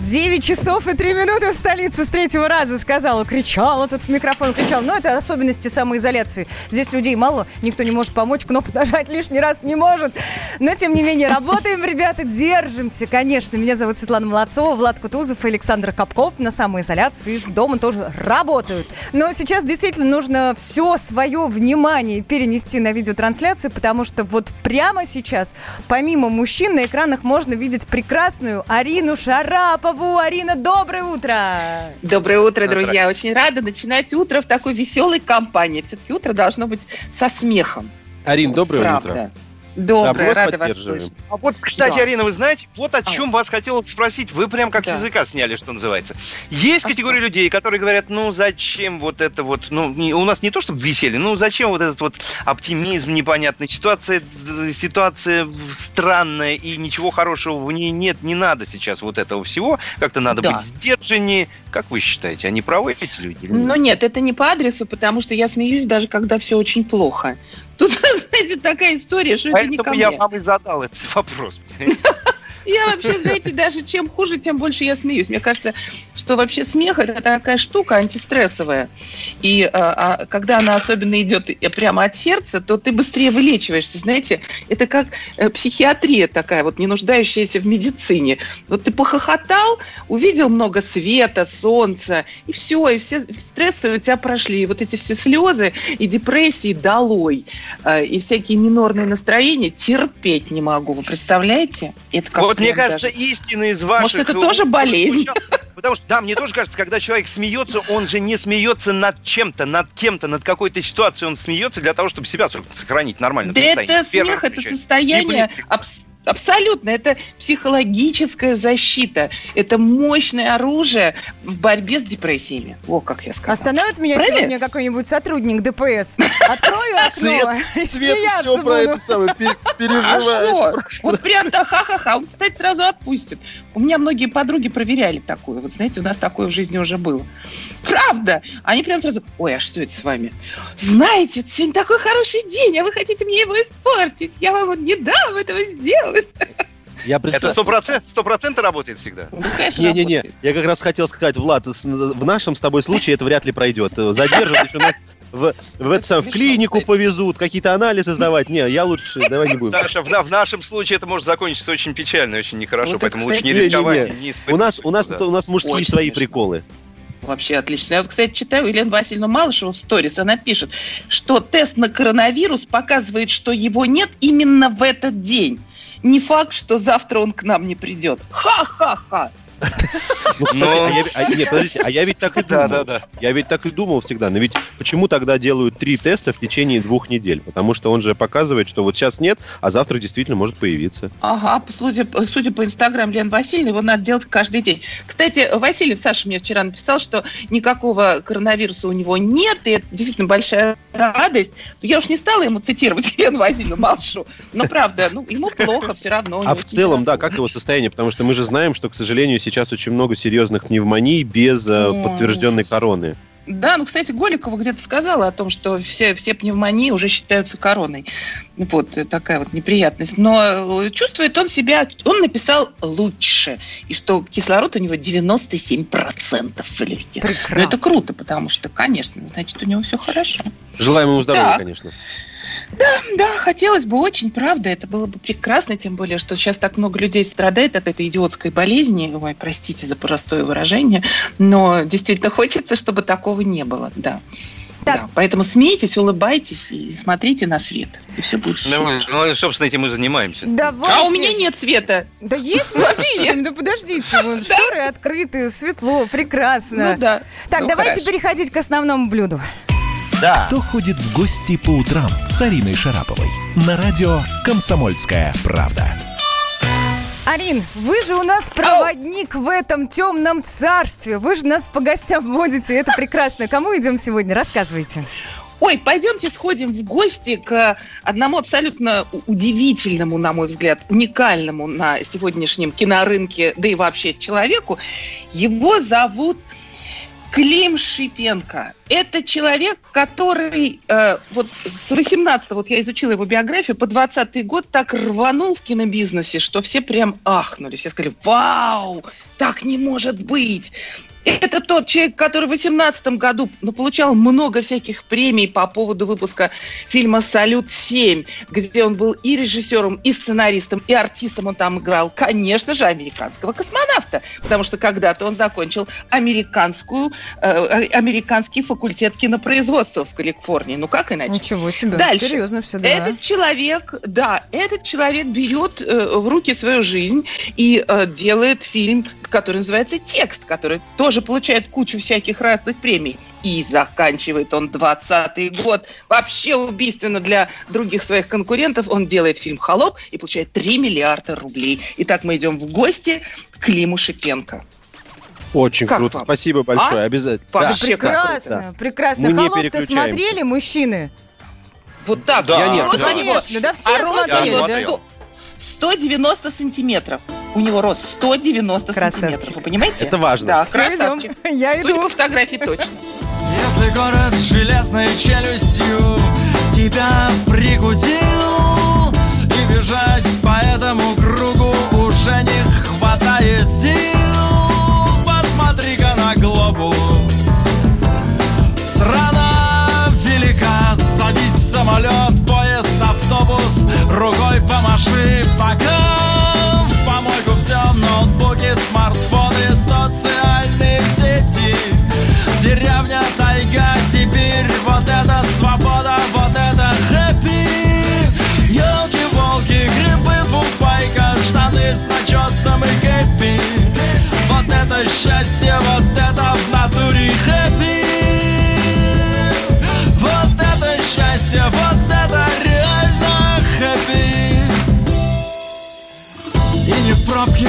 9 часов и 3 минуты в столице с третьего раза сказала, кричала тут в микрофон, кричала. Но это особенности самоизоляции. Здесь людей мало, никто не может помочь, кнопку нажать лишний раз не может. Но, тем не менее, работаем, ребята, держимся, конечно. Меня зовут Светлана Молодцова, Влад Кутузов и Александр Капков на самоизоляции из дома тоже работают. Но сейчас действительно нужно все свое внимание перенести на видеотрансляцию, потому что вот прямо сейчас, помимо мужчин, на экранах можно видеть прекрасную Арину Шарапову, Павлову. Арина, доброе утро! Доброе утро, друзья. Очень рада начинать утро в такой веселой компании. Все-таки утро должно быть со смехом. Арин, доброе Правда. утро. Доброе, Да, рада вас слышать. А вот, кстати, Да. Арина, вы знаете, вот о А. чем вас хотел спросить. Вы прям как Да. языка сняли, что называется. Есть А категория людей, которые говорят, ну зачем вот это вот, ну не- у нас не то чтобы веселье, ну зачем вот этот вот оптимизм непонятный, ситуация, ситуация странная и ничего хорошего в ней нет, не надо сейчас вот этого всего, как-то надо Да. быть сдержаннее. Как вы считаете, они правы эти люди? Ну нет, это не по адресу, потому что я смеюсь даже когда все очень плохо. Тут, знаете, такая история, что это не ко Поэтому я мне. вам и задал этот вопрос. Я вообще, знаете, даже чем хуже, тем больше я смеюсь. Мне кажется, что вообще смех это такая штука антистрессовая. И а, а, когда она особенно идет прямо от сердца, то ты быстрее вылечиваешься. Знаете, это как э, психиатрия такая, вот не нуждающаяся в медицине. Вот ты похохотал, увидел много света, солнца, и все, и все стрессы у тебя прошли. И вот эти все слезы и депрессии долой, э, и всякие минорные настроения терпеть не могу. Вы представляете? Это как Вот мне кажется, даже- истина из ваших... Может, это тоже болезнь? Потому что, да, мне тоже кажется, когда человек смеется, он же не смеется над чем-то, над кем-то, над какой-то ситуацией. Он смеется для того, чтобы себя сохранить в нормальном Да состоянии. это смех, это состояние абс- Абсолютно, это психологическая защита, это мощное оружие в борьбе с депрессиями. О, как я сказала. Остановит меня Правильно? сегодня какой-нибудь сотрудник ДПС. Открою окно и Свет смеяться все про это буду. самое пер- А переживает. что? Вот прям да, ха-ха-ха. Он, кстати, сразу отпустит. У меня многие подруги проверяли такое. Вот знаете, у нас такое в жизни уже было. Правда. Они прям сразу, ой, а что это с вами? Знаете, сегодня такой хороший день, а вы хотите мне его испортить. Я вам вот не дам этого сделать. Я Это сто процентов, сто процентов работает всегда. Ну, конечно, Не-не-не, я как раз хотел сказать, Влад, в нашем с тобой случае это вряд ли пройдет. Задержат еще нас в, в, это самое, в клинику кстати. повезут, какие-то анализы сдавать. Не, я лучше, давай не будем. Саша, в, на- в нашем случае это может закончиться очень печально, очень нехорошо, Вот это, поэтому лучше не кстати, рисковать. не У нас, у нас, да. у нас мужские Очень свои смешно. приколы. Вообще отлично. Я вот, кстати, читаю Елену Васильевну Малышеву в сторис. Она пишет, что тест на коронавирус показывает, что его нет именно в этот день. Не факт, что завтра он к нам не придет. Ха-ха-ха. Ну, кстати, а я, а- нет, подождите, а я ведь так и думал. Да, да, да. Я ведь так и думал всегда. Но ведь почему тогда делают три теста в течение двух недель? Потому что он же показывает, что вот сейчас нет, а завтра действительно может появиться. Ага, судя, судя по инстаграм Лены Васильевны, его надо делать каждый день. Кстати, Васильев, Саша мне вчера написал, что никакого коронавируса у него нет, и это действительно большая радость. Я уж не стала ему цитировать Елену Васильевну Малышу, но правда, ну, ему плохо все равно. А в целом, да, как его состояние? Потому что мы же знаем, что, к сожалению, сейчас очень много серьезных пневмоний без э, Ой, подтвержденной ужас. короны. Да, ну, кстати, Голикова где-то сказала о том, что все, все пневмонии уже считаются короной. Ну, Вот э, такая вот неприятность. Но э, чувствует он себя, он написал лучше. И что кислород у него 97% в легких. Ну, это Прекрасно. круто, потому что, конечно, значит, у него все хорошо. Желаем ему здоровья, Да. конечно. Да, хотелось бы очень, правда, это было бы прекрасно, тем более, что сейчас так много людей страдает от этой идиотской болезни. Ой, простите за простое выражение, но действительно хочется, чтобы такого не было, да. Так. Да, поэтому смейтесь, улыбайтесь и смотрите на свет. И все будет Ну, супер. ну, собственно, этим мы занимаемся. Давайте. А у меня нет света. Да есть, мы видим. Да подождите, вон шторы открыты, светло, прекрасно. Ну да. Так, Ну, давайте хорошо. переходить к основному блюду. Да. Кто ходит в гости по утрам с Ариной Шараповой? На радио «Комсомольская правда». Арин, вы же у нас проводник в этом темном царстве. Вы же нас по гостям водите, это прекрасно. Кому идем сегодня? Рассказывайте. Ой, пойдемте сходим в гости к одному абсолютно удивительному, на мой взгляд, уникальному на сегодняшнем кинорынке, да и вообще человеку. Его зовут Клим Шипенко. Это человек, который э, вот с 18 вот я изучила его биографию, по 20 год так рванул в кинобизнесе, что все прям ахнули. Все сказали, вау, так не может быть. Это тот человек, который в 2018 году ну, получал много всяких премий по поводу выпуска фильма «Салют-7», где он был и режиссером, и сценаристом, и артистом он там играл, конечно же, американского космонавта, потому что когда-то он закончил американскую, э, американский факультет кинопроизводства в Калифорнии. Ну как иначе? Ничего себе, Дальше. серьезно все, да. Этот человек, да, этот человек берет э, в руки свою жизнь и э, делает фильм, который называется «Текст», который тоже получает кучу всяких разных премий. И заканчивает он 20-й год. Вообще убийственно для других своих конкурентов. Он делает фильм «Холоп» и получает 3 миллиарда рублей. Итак, мы идем в гости к Климу Шипенко. Очень Как круто. вам? Спасибо большое. А? Обязательно. Да, Прекрасно, да. прекрасно. Мы не Холоп-то переключаемся. смотрели, мужчины? Вот так. Да, я нет, да. Конечно, да все а смотрели, да? 100 190 сантиметров. У него рост 190 Красавчик. сантиметров. Вы понимаете? Это важно. Да, Всё, красавчик. идем. Я Судя иду. по фотографии точно. Если город с железной челюстью тебя прикусил И бежать по этому кругу уже не хватает сил Посмотри-ка на глобус Страна велика, садись в самолет, поезд, автобус Рукой помаши, пока в помойку все ноутбуки, смартфоны, социальные сети. Деревня, тайга, Сибирь, вот это свобода, вот это хэппи. Елки-волки, грибы, фуфайка, штаны с начесом и кэппи. Вот это счастье, вот это в натуре хэппи. Вот это счастье, вот это и не в пробке,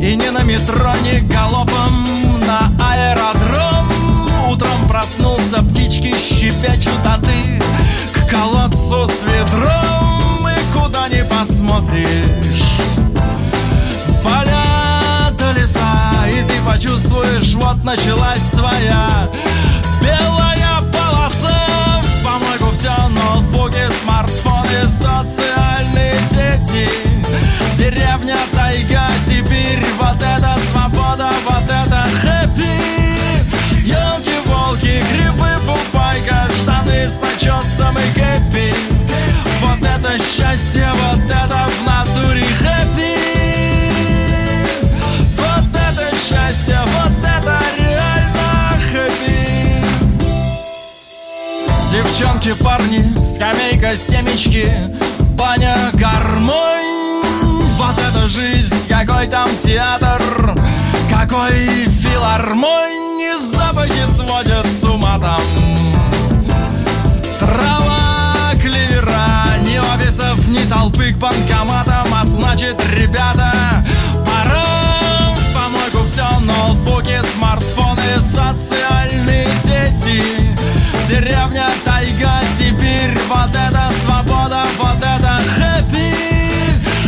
и не на метро, не галопом на аэродром. Утром проснулся, птички щебечут, а ты к колодцу с ведром. И куда не посмотришь Поля до леса, и ты почувствуешь, вот началась с начесом и кэппи Вот это счастье, вот это в натуре хэппи. Вот это счастье, вот это реально хэппи. Девчонки, парни, скамейка, семечки, баня, гармонь. Вот это жизнь, какой там театр, какой филармонь. Запахи сводят с ума там Трава, клевера, ни офисов, ни толпы к банкоматам А значит, ребята, пора в помойку все Ноутбуки, смартфоны, социальные сети. Деревня, тайга, Сибирь Вот это свобода, вот это хэппи.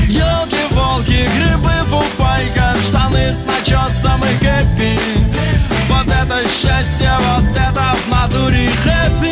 Елки-волки, грибы, фуфайка Штаны с начесом и кэппи. Вот это счастье, вот это в натуре хэппи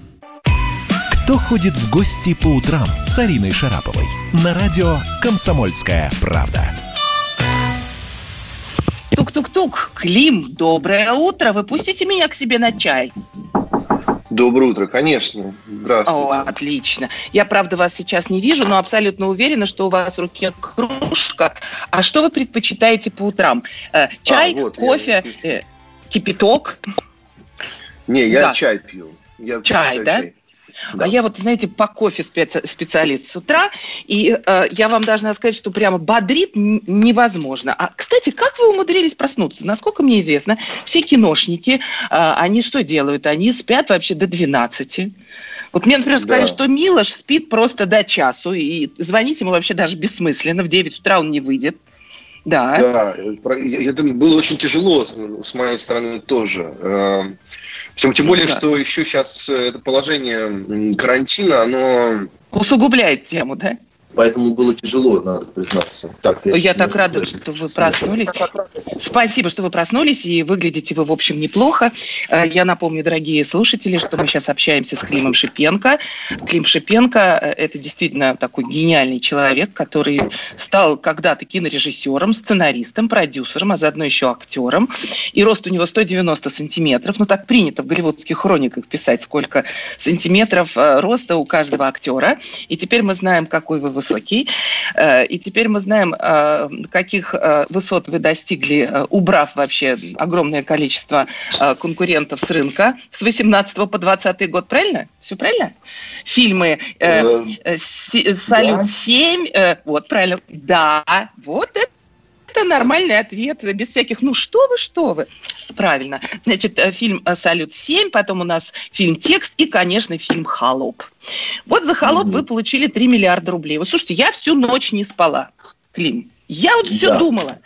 Кто ходит в гости по утрам с Ариной Шараповой? На радио «Комсомольская правда». Тук-тук-тук. Клим, доброе утро. Вы пустите меня к себе на чай? Доброе утро, конечно. Здравствуйте. О, отлично. Я, правда, вас сейчас не вижу, но абсолютно уверена, что у вас в руке кружка. А что вы предпочитаете по утрам? Э, Чай, А, вот, кофе, э, кипяток? Не, я Да. чай пью. Я Чай, да? чай. А я вот, знаете, по кофе специ- специалист с утра, и э, я вам должна сказать, что прямо бодрит невозможно. А, кстати, как вы умудрились проснуться? Насколько мне известно, все киношники, э, они что делают? Они спят вообще до 12. Вот мне, например, сказали, Да. что Милош спит просто до часу, и звонить ему вообще даже бессмысленно, в 9 утра он не выйдет. Да. Да, э, я, я думаю, было очень тяжело с- с моей стороны тоже. Тем, тем более, да. что еще сейчас это положение карантина, оно... Усугубляет тему, да? Поэтому было тяжело, надо признаться. Так, Я так рада, что вы проснулись. Спасибо, что вы проснулись, и выглядите вы, в общем, неплохо. Э, Я напомню, дорогие слушатели, что мы сейчас общаемся с Климом Шипенко. Клим Шипенко э, – это действительно такой гениальный человек, который стал когда-то кинорежиссером, сценаристом, продюсером, а заодно еще актером. И рост у него 190 сантиметров. Ну, так принято в голливудских хрониках писать, сколько сантиметров э, роста у каждого актера. И теперь мы знаем, какой вы высокий. Э, И теперь мы знаем, э, каких э, высот вы достигли, убрав вообще огромное количество конкурентов с рынка с 18 по 20 год. Правильно? Все правильно? Фильмы э, Э, э, Си- «Салют-7». э, Вот, правильно. Да, вот это это нормальный ответ, без всяких «ну что вы, что вы». Правильно. Значит, э, фильм э, «Салют-7», потом у нас фильм «Текст» и, конечно, фильм «Холоп». Вот за «Холоп» вы получили 3 миллиарда рублей. Вот слушайте, я всю ночь не спала, Клим. Я вот все Да. думала.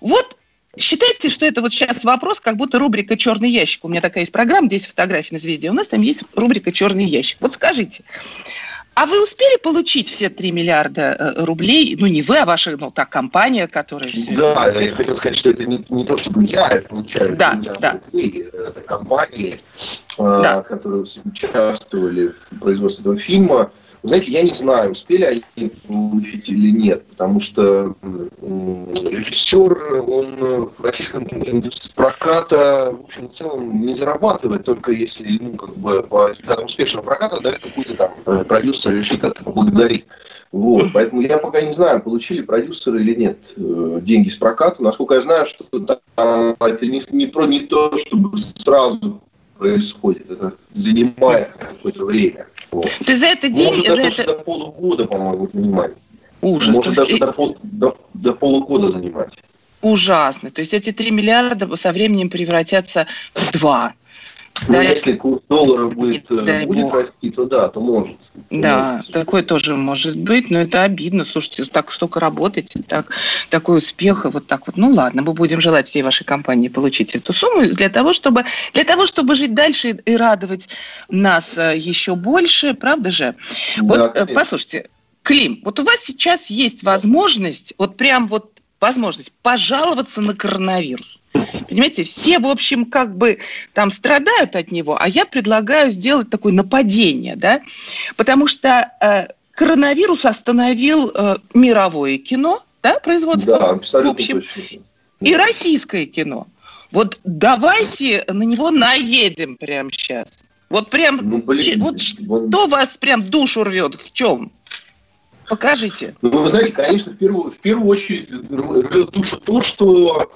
Вот Считайте, что это вот сейчас вопрос, как будто рубрика «Черный ящик». У меня такая есть программа, 10 фотографий на звезде. У нас там есть рубрика «Черный ящик». Вот скажите, а вы успели получить все 3 миллиарда э, рублей? Ну, не вы, а ваша, ну, так, компания, которая... Да, я хотел сказать, что это не, не то, чтобы я это получаю. Да, да. рублей, Это компании, Да. э, которые участвовали в производстве этого фильма. Знаете, я не знаю, успели они получить или нет, потому что режиссер, он в российском индустрии проката, в общем, в целом не зарабатывает, только если ему как бы по результатам успешного проката дает какой-то там э, продюсер решит как-то поблагодарить. Вот, поэтому я пока не знаю, получили продюсеры или нет э, деньги с проката. Насколько я знаю, что там это не, не про не то, чтобы сразу происходит, это занимает какое-то время. Вот. Ты за это деньги, Может, за это... до полугода, по-моему, занимать. Ужас. Может, То есть даже и- до, пол- до- до полугода занимать. Ужасно. То есть эти 3 миллиарда со временем превратятся в 2. Ну, Да. если курс доллара будет, э, Дай будет бог. расти, то да, то может. Да, такое тоже может быть, но это обидно. Слушайте, так столько работаете, так, такой успех, и вот так вот. Ну ладно, мы будем желать всей вашей компании получить эту сумму для того, чтобы, для того, чтобы жить дальше и, радовать нас э, еще больше, правда же? Вот, Да, э, конечно. послушайте, Клим, вот у вас сейчас есть возможность, вот прям вот возможность пожаловаться на коронавирус. Понимаете, все, в общем, как бы там страдают от него, а я предлагаю сделать такое нападение, да, потому что э, коронавирус остановил э, мировое кино, да, производство, Да, в общем, точно. и российское кино. Вот давайте на него наедем прямо сейчас. Вот прям, Ну, блин, вот вот- что вас прям душу рвет, в чем? Покажите. Ну, вы знаете, конечно, в первую, в первую очередь рвет душу то, что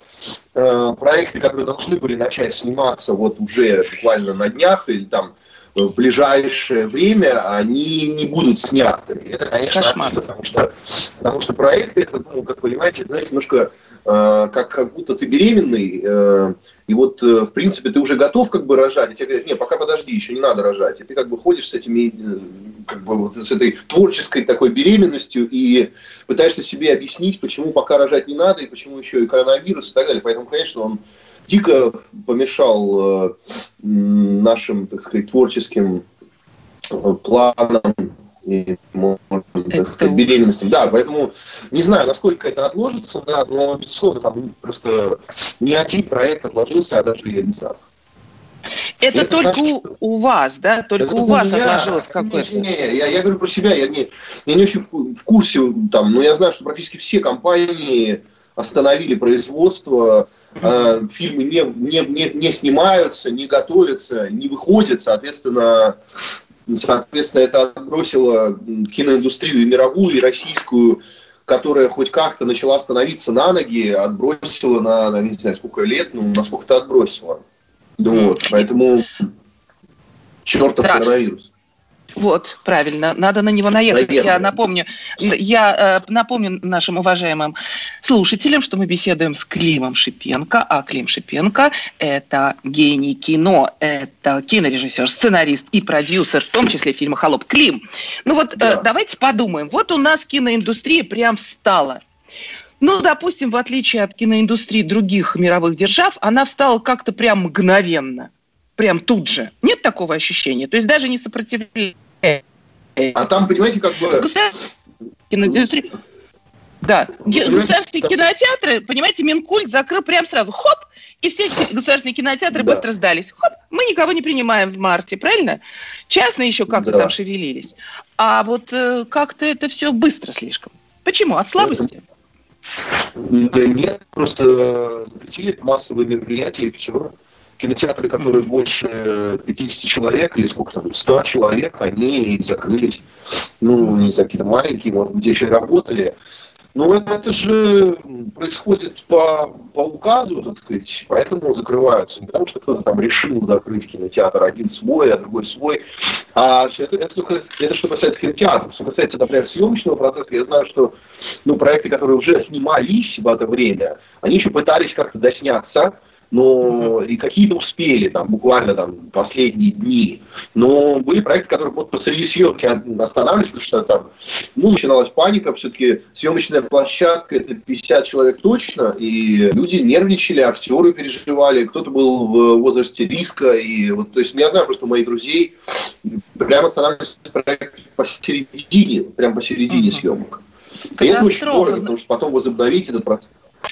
э, проекты, которые должны были начать сниматься вот уже буквально на днях или там в ближайшее время, они не будут сняты. Это, конечно, Кошмар. потому что, потому что проекты, это, ну, как понимаете, знаете, немножко э, как, как будто ты беременный, э, и вот, э, в принципе, ты уже готов как бы рожать, и тебе говорят, не, пока подожди, еще не надо рожать. И ты как бы ходишь с этими, э, как бы вот с этой творческой такой беременностью и пытаешься себе объяснить, почему пока рожать не надо, и почему еще и коронавирус и так далее. Поэтому, конечно, он дико помешал э, нашим, так сказать, творческим э, планам и, так сказать, беременностям. Да, поэтому не знаю, насколько это отложится, да, но, безусловно, там просто не один проект отложился, а даже, я не знаю, Это, Это только значит, у, вас, да? Только Это у не вас я. отложилось Не, какое-то. не, я, я говорю про себя, я не, я не очень в курсе, там, но я знаю, что практически все компании остановили производство, э, фильмы не, не, не, не снимаются, не готовятся, не выходят, соответственно, соответственно, это отбросило киноиндустрию и мировую, и российскую, которая хоть как-то начала становиться на ноги, отбросила на, на не знаю, сколько лет, ну, насколько это отбросило. Ну, вот, поэтому чертов Да. коронавирус. Вот, правильно, надо на него наехать. Наверное. Я напомню, я э, напомню нашим уважаемым слушателям, что мы беседуем с Климом Шипенко, а Клим Шипенко – это гений кино, это кинорежиссер, сценарист и продюсер, в том числе фильма «Холоп». Клим, ну вот э, давайте подумаем. Вот у нас киноиндустрия прям встала. Ну, допустим, в отличие от киноиндустрии других мировых держав, она встала как-то прям мгновенно. Прям тут же. Нет такого ощущения? То есть даже не сопротивление. А там, понимаете, как бы... Киноиндустрия. Да, Понимаете, государственные там- кинотеатры, понимаете, Минкульт закрыл прям сразу. Хоп! И все государственные кинотеатры Да. быстро сдались. Хоп! Мы никого не принимаем в марте, правильно? Частные еще как-то Да. там шевелились. А вот э, как-то это все быстро слишком. Почему? От слабости? Да нет, просто запретили массовые мероприятия и все. Кинотеатры, которые больше 50 человек или сколько там, 100 человек, они закрылись. Ну, не знаю, какие-то маленькие, может быть, еще работали. Ну, это, это же происходит по, по указу, так сказать, поэтому закрываются. Не потому что кто-то там решил закрыть кинотеатр, один свой, а другой свой. А это, это, только- это что касается кинотеатров. Что касается, например, съемочного процесса, я знаю, что ну, проекты, которые уже снимались в это время, они еще пытались как-то досняться, но и какие-то успели, там, буквально там последние дни. Но были проекты, которые вот посреди съемки останавливались, потому что там, ну, начиналась паника, все-таки съемочная площадка, это 50 человек точно, и люди нервничали, актеры переживали, кто-то был в возрасте риска, и вот, то есть я знаю просто моих друзей, прямо останавливались проект посередине, прямо посередине съемок. И это очень дорого, потому что потом возобновить этот процесс.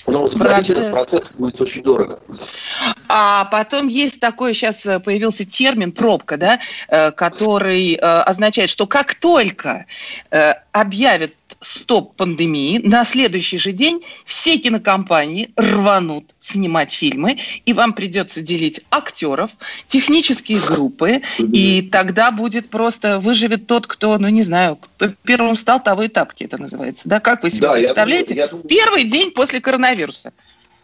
Но возобновить этот Процесс. будет очень дорого. А потом есть такой, сейчас э, появился термин пробка, да, э, который э, означает, что как только объявят стоп пандемии, на следующий же день все кинокомпании рванут снимать фильмы, и вам придется делить актеров, технические группы, и тогда будет просто выживет тот, кто, ну не знаю, кто первым стал, того и тапки это называется. Да, как вы себе Да, я представляете? я думаю- Первый день после коронавируса.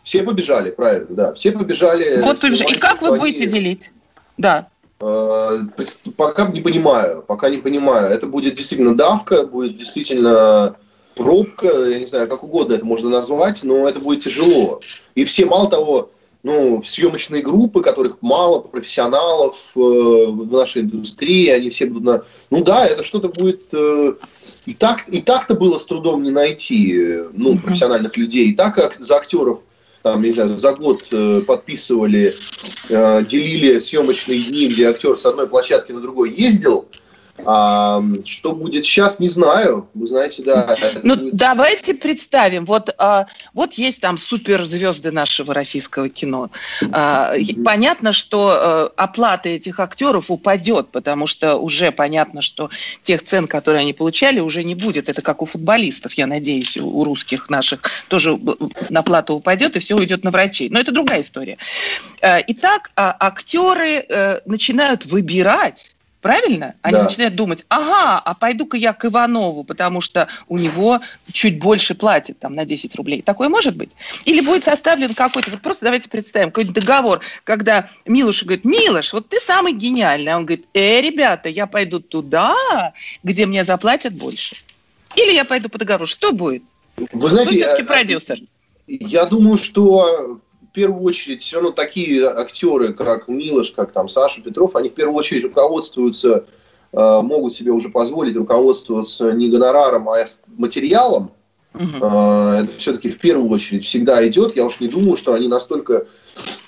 Все побежали, правильно, да. Все побежали. Вот побежали. И как вы будете делить? Да. Э, Пока не понимаю, пока не понимаю. Это будет действительно давка, будет действительно пробка, я не знаю, как угодно это можно назвать, но это будет тяжело. И все, мало того, ну, съемочные группы, которых мало, профессионалов э, в нашей индустрии, они все будут на... Ну да, это что-то будет... э, и так и так-то было с трудом не найти, э, ну, профессиональных людей. И так как за актеров там, не знаю, за год э, подписывали, э, делили съемочные дни, где актер с одной площадки на другой ездил. А, что будет сейчас, не знаю. Вы знаете, да. Ну, будет- давайте представим, вот, а, вот есть там суперзвезды нашего российского кино. А, понятно, что а, оплата этих актеров упадет, потому что уже понятно, что тех цен, которые они получали, уже не будет. Это как у футболистов, я надеюсь, у, русских наших тоже на плату упадет, и все уйдет на врачей. Но это другая история. А, Итак, а, актеры э, начинают выбирать Правильно? Они Да. начинают думать, ага, а пойду-ка я к Иванову, потому что у него чуть больше платят, там, на 10 рублей. Такое может быть? Или будет составлен какой-то, вот просто давайте представим, какой-то договор, когда Милуш говорит, Милош, вот ты самый гениальный. А он говорит, э, ребята, я пойду туда, где мне заплатят больше. Или я пойду по договору. Что будет? Вы знаете, Вы все-таки э, продюсер. Я думаю, что первую очередь все равно такие актеры, как Милош, как там Саша Петров, они в первую очередь руководствуются, э, могут себе уже позволить руководствоваться не гонораром, а материалом. Э, Это все-таки в первую очередь всегда идет. Я уж не думаю, что они настолько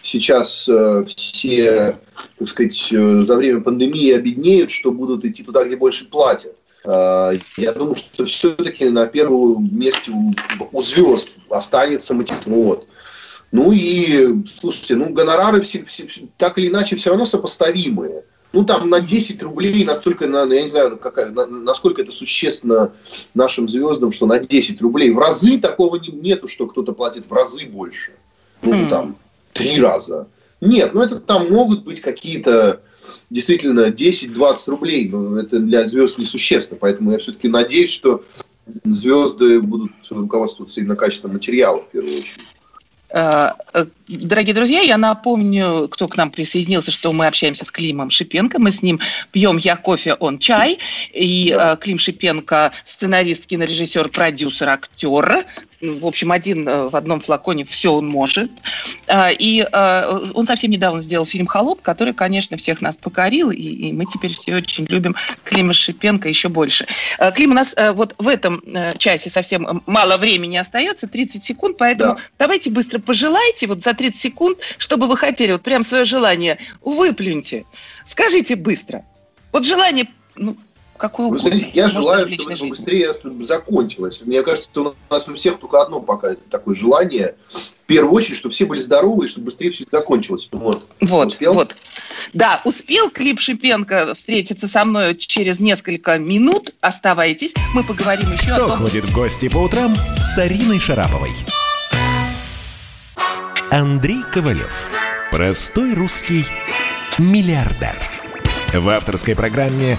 сейчас э, все, так сказать, за время пандемии обеднеют, что будут идти туда, где больше платят. Я думаю, что все-таки на первом месте у, у звезд останется мотив. Вот. Ну и, слушайте, ну гонорары все, все- так или иначе все равно сопоставимые. Ну там на 10 рублей настолько, на, я не знаю, какая, на- насколько это существенно нашим звездам, что на 10 рублей в разы такого не- нету, что кто-то платит в разы больше. ну, М. там, три раза. Нет, ну это там могут быть какие-то действительно 10-20 рублей, но это для звезд несущественно, поэтому я все-таки надеюсь, что звезды будут руководствоваться именно качеством материала в первую очередь. Э, э, Дорогие друзья, я напомню, кто к нам присоединился, что мы общаемся с Климом Шипенко. Мы с ним пьем я кофе, он чай. И э, Клим Шипенко – сценарист, кинорежиссер, продюсер, актер. В общем, один э, в одном флаконе все он может. Э, И э, он совсем недавно сделал фильм «Холоп», который, конечно, всех нас покорил, и, мы теперь все очень любим Клима Шипенко еще больше. Э, Клим, у нас вот в этом часе совсем мало времени остается, 30 секунд, поэтому Да. давайте быстро пожелайте вот за 30 секунд, что бы вы хотели, вот прям свое желание выплюньте. Скажите быстро. Вот желание, ну, Вы угодно. знаете, я Может, желаю, чтобы это быстрее закончилось. Мне кажется, у нас у всех только одно пока такое желание. В первую очередь, чтобы все были здоровы, и чтобы быстрее все это закончилось. Вот. Вот, Успел? вот. Да, успел Клип Шипенко встретиться со мной через несколько минут. Оставайтесь, мы поговорим еще о Кто том, ходит в гости по утрам с Ариной Шараповой? Андрей Ковалев. Простой русский миллиардер. В авторской программе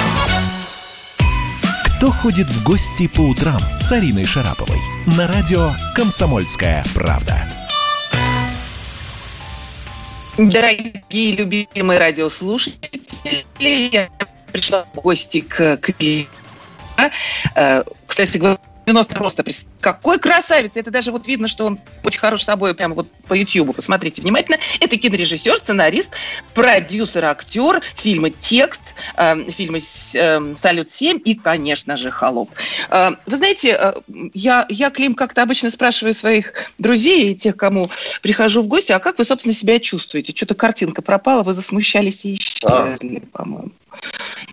Кто ходит в гости по утрам с Ариной Шараповой? На радио «Комсомольская правда». Дорогие любимые радиослушатели, я пришла в гости к Климу. Э, Кстати говоря, 90 роста. Какой красавец! Это даже вот видно, что он очень хорош собой, прямо вот по Ютьюбу. Посмотрите внимательно. Это кинорежиссер, сценарист, продюсер, актер фильма «Текст», э, фильма с- э, «Салют-7» и, конечно же, «Холоп». Э, Вы знаете, э, я, я, Клим, как-то обычно спрашиваю своих друзей и тех, кому прихожу в гости, а как вы, собственно, себя чувствуете? Что-то картинка пропала, вы засмущались и исчезли, по-моему.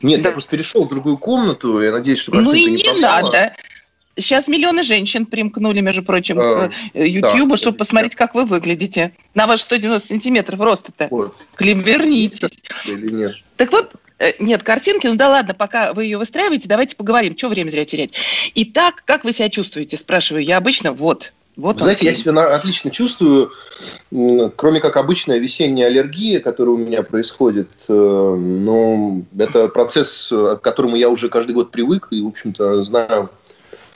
Нет, я просто перешел в другую комнату. Я надеюсь, что Ну и не пропала. надо. Сейчас миллионы женщин примкнули, между прочим, А, к э, Ютьюбу, да. чтобы посмотреть, как вы выглядите. На ваш 190 сантиметров роста-то. Вот. Клим, вернитесь. Или нет? Так вот, э, нет картинки, ну да ладно, пока вы ее выстраиваете, давайте поговорим, что время зря терять. Итак, как вы себя чувствуете, спрашиваю я обычно, вот. Вот Вы знаете, я Клим. себя отлично чувствую, кроме как обычная весенняя аллергия, которая у меня происходит. э, Но это процесс, э, к которому я уже каждый год привык и, в общем-то, знаю,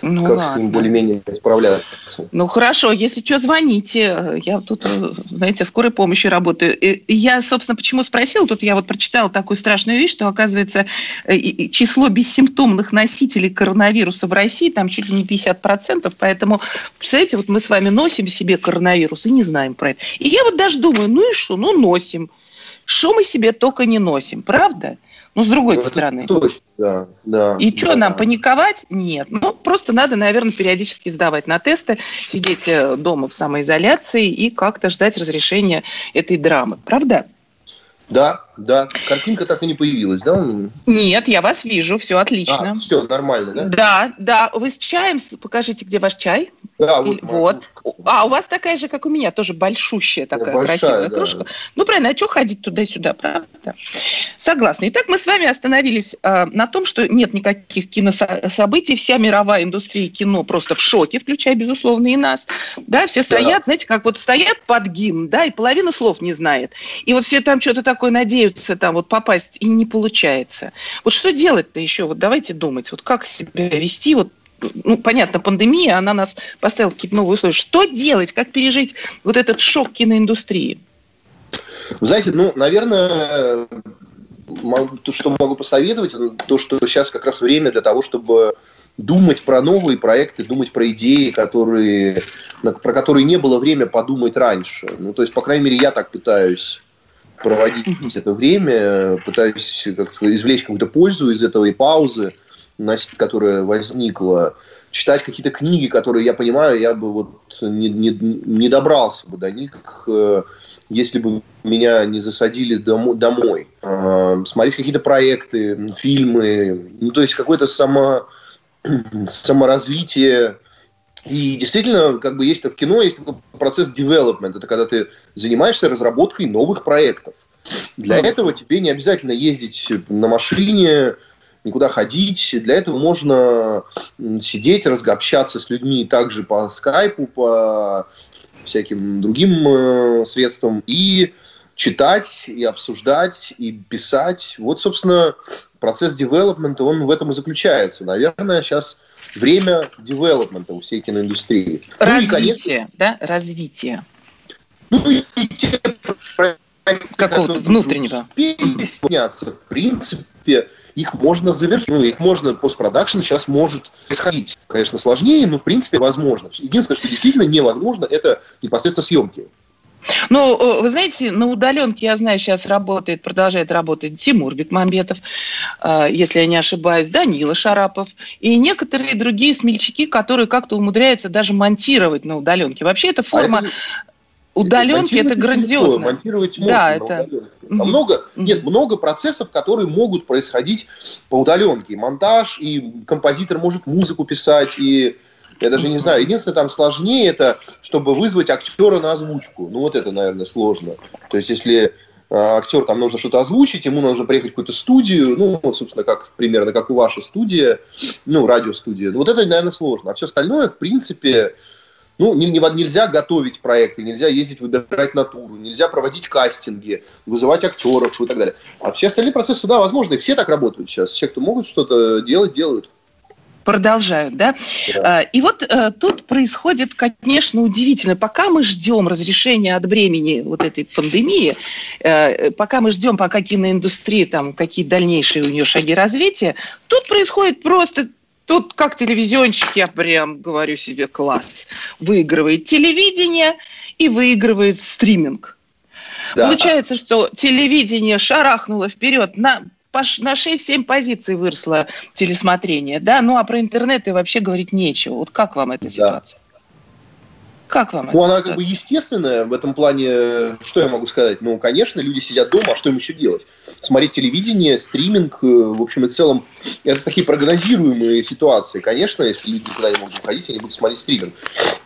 Ну как с ладно. ним более-менее справляться. Ну хорошо, если что, звоните. Я тут, знаете, скорой помощи работаю. И я, собственно, почему спросила, тут я вот прочитала такую страшную вещь, что, оказывается, э, число бессимптомных носителей коронавируса в России там чуть ли не 50%, поэтому, представляете, вот мы с вами носим себе коронавирус и не знаем про это. И я вот даже думаю, ну и что, ну носим. Что мы себе только не носим, правда? Ну, с другой это стороны. Точно, да. да И что, да. нам паниковать? Нет. Ну, просто надо, наверное, периодически сдавать на тесты, сидеть э, дома в самоизоляции и как-то ждать разрешения этой драмы. Правда? Да, да. Картинка так и не появилась, да? Нет, я вас вижу, все отлично. А, все, нормально, да? Да, да. Вы с чаем? Покажите, где ваш чай. Да, вот. вот. А, у вас такая же, как у меня, тоже большущая такая большая, красивая да. кружка. Ну, правильно, а что ходить туда-сюда, правда? Согласна. Итак, мы с вами остановились э, на том, что нет никаких кинособытий, вся мировая индустрия кино просто в шоке, включая, безусловно, и нас. Да, все стоят, знаете, как вот стоят под гимн, да, и половина слов не знает. И вот все там что-то такое надеются там вот попасть, и не получается. Вот что делать-то еще? Вот давайте думать, вот как себя вести, вот ну, понятно, пандемия, она нас поставила в какие-то новые условия. Что делать? Как пережить вот этот шок киноиндустрии? Знаете, ну, наверное, то, что могу посоветовать, то, что сейчас как раз время для того, чтобы думать про новые проекты, думать про идеи, которые, про которые не было время подумать раньше. Ну, то есть, по крайней мере, я так пытаюсь проводить это время, пытаюсь как-то извлечь какую-то пользу из этого и паузы, которая возникла. читать какие-то книги, которые я понимаю, я бы вот не, не, не добрался бы до них, э, если бы меня не засадили домо- домой. Э, смотреть какие-то проекты, фильмы, ну, то есть какое-то само, саморазвитие. И действительно, как бы есть в кино, есть такой процесс development. Это когда ты занимаешься разработкой новых проектов. Для этого тебе не обязательно ездить на машине, никуда ходить. Для этого можно сидеть, разобщаться с людьми также по скайпу, по всяким другим э, средствам и читать, и обсуждать, и писать. Вот, собственно, процесс девелопмента, он в этом и заключается. Наверное, сейчас время девелопмента у всей киноиндустрии. Развитие, ну, и, конечно, да? Развитие. Ну и те какого-то внутреннего. Успели сняться, в принципе, их можно завершить, ну, их можно, постпродакшн сейчас может происходить. Конечно, сложнее, но в принципе возможно. Единственное, что действительно невозможно, это непосредственно съемки. Ну, вы знаете, на удаленке, я знаю, сейчас работает, продолжает работать Тимур Бекмамбетов, э, если я не ошибаюсь, Данила Шарапов и некоторые другие смельчаки, которые как-то умудряются даже монтировать на удаленке. Вообще эта форма... А это Удаленки это грандиозно. Монтировать можно да, это... Угу. Много. Нет, много процессов, которые могут происходить по удаленке. И монтаж, и композитор может музыку писать, и я даже не знаю. Единственное, там сложнее это, чтобы вызвать актера на озвучку. Ну, вот это, наверное, сложно. То есть, если а, актер там нужно что-то озвучить, ему нужно приехать в какую-то студию, ну, вот, собственно, как примерно как и ваша студия, ну, радиостудия. Ну, вот это, наверное, сложно. А все остальное, в принципе, ну, не, не, нельзя готовить проекты, нельзя ездить выбирать натуру, нельзя проводить кастинги, вызывать актеров и так далее. А все остальные процессы, да, возможно, и все так работают сейчас. Все, кто могут что-то делать, делают продолжают, да? да. И вот э, тут происходит, конечно, удивительно. Пока мы ждем разрешения от бремени вот этой пандемии, э, пока мы ждем, пока киноиндустрия, там, какие дальнейшие у нее шаги развития, тут происходит просто Тут как телевизионщик, я прям говорю себе, класс. Выигрывает телевидение и выигрывает стриминг. Да. Получается, что телевидение шарахнуло вперед на на 6-7 позиций выросло телесмотрение, да, ну а про интернет и вообще говорить нечего. Вот как вам эта ситуация? Как вам ну, это? она как бы естественная в этом плане. Что я могу сказать? Ну, конечно, люди сидят дома, а что им еще делать? Смотреть телевидение, стриминг, э, в общем и целом, это такие прогнозируемые ситуации. Конечно, если люди никуда не могут выходить, они будут смотреть стриминг.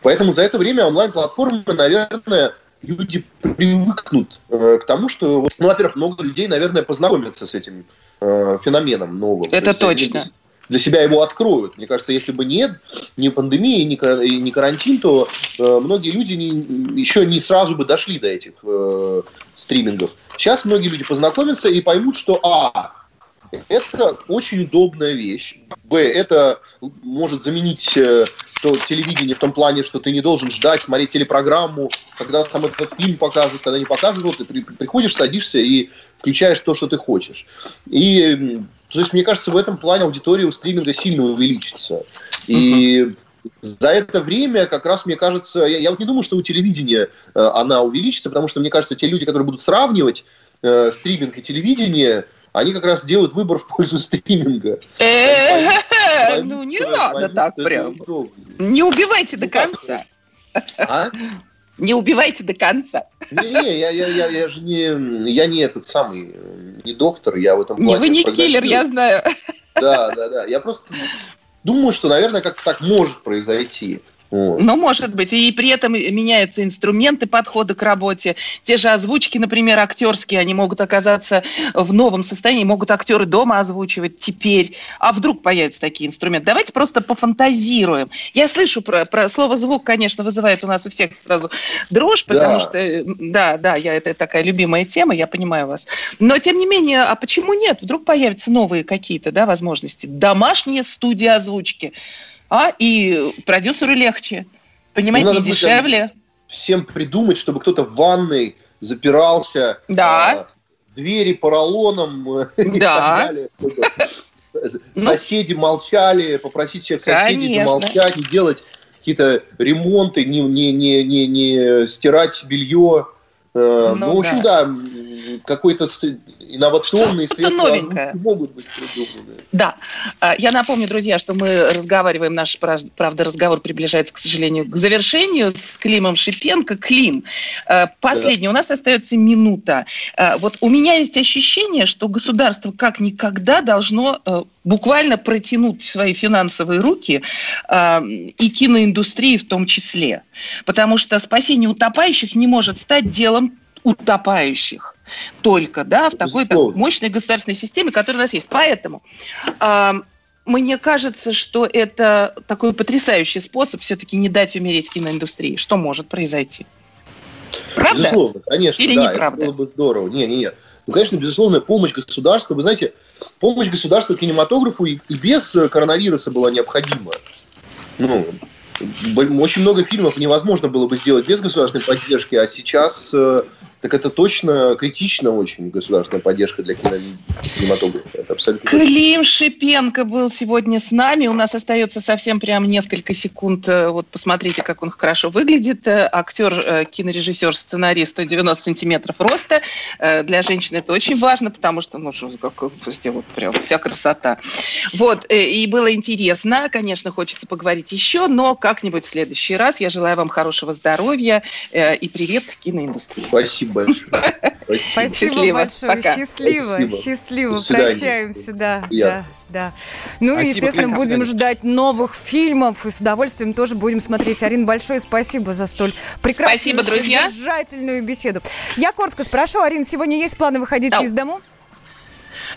Поэтому за это время онлайн-платформы, наверное, люди привыкнут э, к тому, что, ну, во-первых, много людей, наверное, познакомятся с этим э, феноменом новым. Это То точно. Они, для себя его откроют. Мне кажется, если бы нет ни пандемии, ни, ни карантин, то э, многие люди не, еще не сразу бы дошли до этих э, стримингов. Сейчас многие люди познакомятся и поймут, что а, это очень удобная вещь. Б, это может заменить э, то, телевидение в том плане, что ты не должен ждать, смотреть телепрограмму, когда там этот фильм покажут, когда не покажут, вот ты при, приходишь, садишься и включаешь то, что ты хочешь. И то есть, мне кажется, в этом плане аудитория у стриминга сильно увеличится. И за это время, как раз, мне кажется, я, я вот не думаю, что у телевидения э, она увеличится, потому что, мне кажется, те люди, которые будут сравнивать э, стриминг и телевидение, они как раз делают выбор в пользу стриминга. Ну, не надо так прям. Не убивайте до конца. Не убивайте до конца. Не, я, я, я, я же не, я не этот самый, не доктор, я в этом плане. Не, вы не киллер, я знаю. Да, да, да. Я просто думаю, что, наверное, как-то так может произойти. Вот. Ну, может быть. И при этом меняются инструменты подхода к работе. Те же озвучки, например, актерские, они могут оказаться в новом состоянии, могут актеры дома озвучивать теперь. А вдруг появятся такие инструменты? Давайте просто пофантазируем. Я слышу про, про слово «звук», конечно, вызывает у нас у всех сразу дрожь, потому да. что, да, да, я, это такая любимая тема, я понимаю вас. Но, тем не менее, а почему нет? Вдруг появятся новые какие-то да, возможности. Домашние студии озвучки – а и продюсеру легче. Понимаете, ну, и дешевле. Всем придумать, чтобы кто-то в ванной запирался. Да. А, двери поролоном да. и так далее. Ну. Соседи молчали, попросить всех соседей замолчать, не делать какие-то ремонты, не, не, не, не, не стирать белье. Э, ну, ну, в общем, да, да какой-то инновационные Что-то средства новенькое. могут быть придуманы. Да. А, Я напомню, друзья, что мы разговариваем, наш, прав- правда, разговор приближается, к сожалению, к завершению с Климом Шипенко. Клим, э, последний, у нас остается минута. Э, Вот у меня есть ощущение, что государство как никогда должно э, буквально протянуть свои финансовые руки э, и киноиндустрии в том числе. Потому что спасение утопающих не может стать делом утопающих только, да, в такой-то мощной государственной системе, которая у нас есть. Поэтому а, мне кажется, что это такой потрясающий способ все-таки не дать умереть киноиндустрии. Что может произойти? Правда? Безусловно, конечно, Или да, неправда? это было бы здорово. Не, не, не. Ну, конечно, безусловно, помощь государства. Вы знаете, помощь государства кинематографу и, и без э, коронавируса была необходима. Ну, очень много фильмов невозможно было бы сделать без государственной поддержки, а сейчас э, так это точно критично очень государственная поддержка для кинематографа. Это абсолютно точно. Клим Шипенко был сегодня с нами. У нас остается совсем прям несколько секунд. Э, Вот посмотрите, как он хорошо выглядит. Э, Актер, э, кинорежиссер, сценарист 190 сантиметров роста. Для женщины это очень важно, потому что, ну, что как сделать прям вся красота. Вот. И было интересно. Конечно, хочется поговорить еще, но как-нибудь в следующий раз. Я желаю вам хорошего здоровья и привет киноиндустрии. Спасибо большое. Спасибо Счастливо. большое. Пока. Счастливо. Спасибо. Счастливо. Прощаемся, да. Да. Ну и, Спасибо, естественно, Клим, будем ждать новых фильмов и с удовольствием тоже будем смотреть. Арина, большое спасибо за столь прекрасную, Спасибо, друзья. содержательную беседу. Я коротко спрошу, Арина, сегодня есть планы выходить Да. из дому?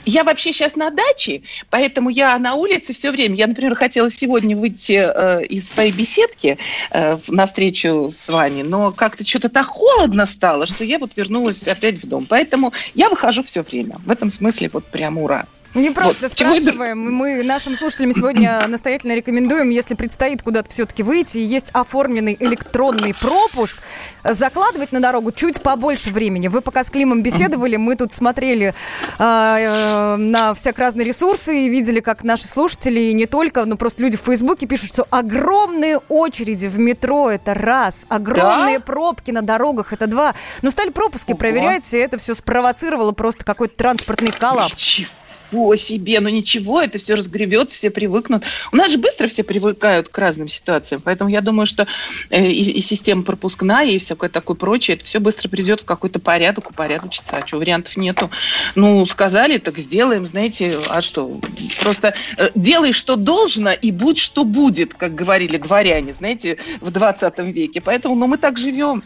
Я вообще сейчас на даче, поэтому я на улице все время. Я, например, хотела сегодня выйти э, из своей беседки э, на встречу с вами, но как-то что-то так холодно стало, что я вот вернулась опять в дом. Поэтому я выхожу все время. В этом смысле вот прям ура. Не просто Вот, чего спрашиваем. Мы нашим слушателям сегодня настоятельно рекомендуем, если предстоит куда-то все-таки выйти, и есть оформленный электронный пропуск, закладывать на дорогу чуть побольше времени. Вы пока с Климом беседовали, мы тут смотрели э, э, на всяк разные ресурсы и видели, как наши слушатели, и не только, но просто люди в Фейсбуке пишут, что огромные очереди в метро – это раз, огромные пробки на дорогах – это два. Но стали пропуски Ого. проверять, и это все спровоцировало просто какой-то транспортный коллапс. Ничего себе, ну ничего, это все разгребет, все привыкнут. У нас же быстро все привыкают к разным ситуациям, поэтому я думаю, что э, и, и система пропускная, и всякое такое прочее, это все быстро придет в какой-то порядок, упорядочится, а что, вариантов нету. Ну, сказали, так сделаем, знаете, а что, просто э, делай, что должно, и будь, что будет, как говорили дворяне, знаете, в 20 веке. Поэтому, ну, мы так живем.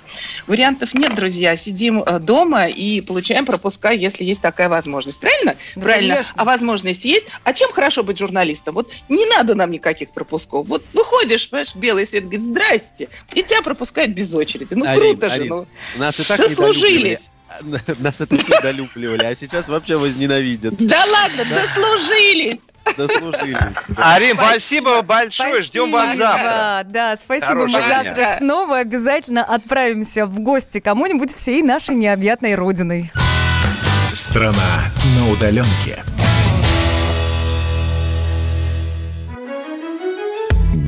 Вариантов нет, друзья, сидим э, дома и получаем пропуска, если есть такая возможность. Правильно? Да, Правильно. конечно. А возможность есть. А чем хорошо быть журналистом? Вот не надо нам никаких пропусков. Вот выходишь, понимаешь, белый свет, говорит, здрасте, и тебя пропускают без очереди. Ну, Арин, круто же. Арин, ну. Нас и так Дослужились. Нас и так недолюбливали, а сейчас вообще возненавидят. Да ладно, дослужились. Дослужились. Арин, спасибо большое. Ждем вас завтра. Да, да, спасибо. Хорошего Мы дня. завтра снова обязательно отправимся в гости кому-нибудь всей нашей необъятной родиной. Страна на удаленке.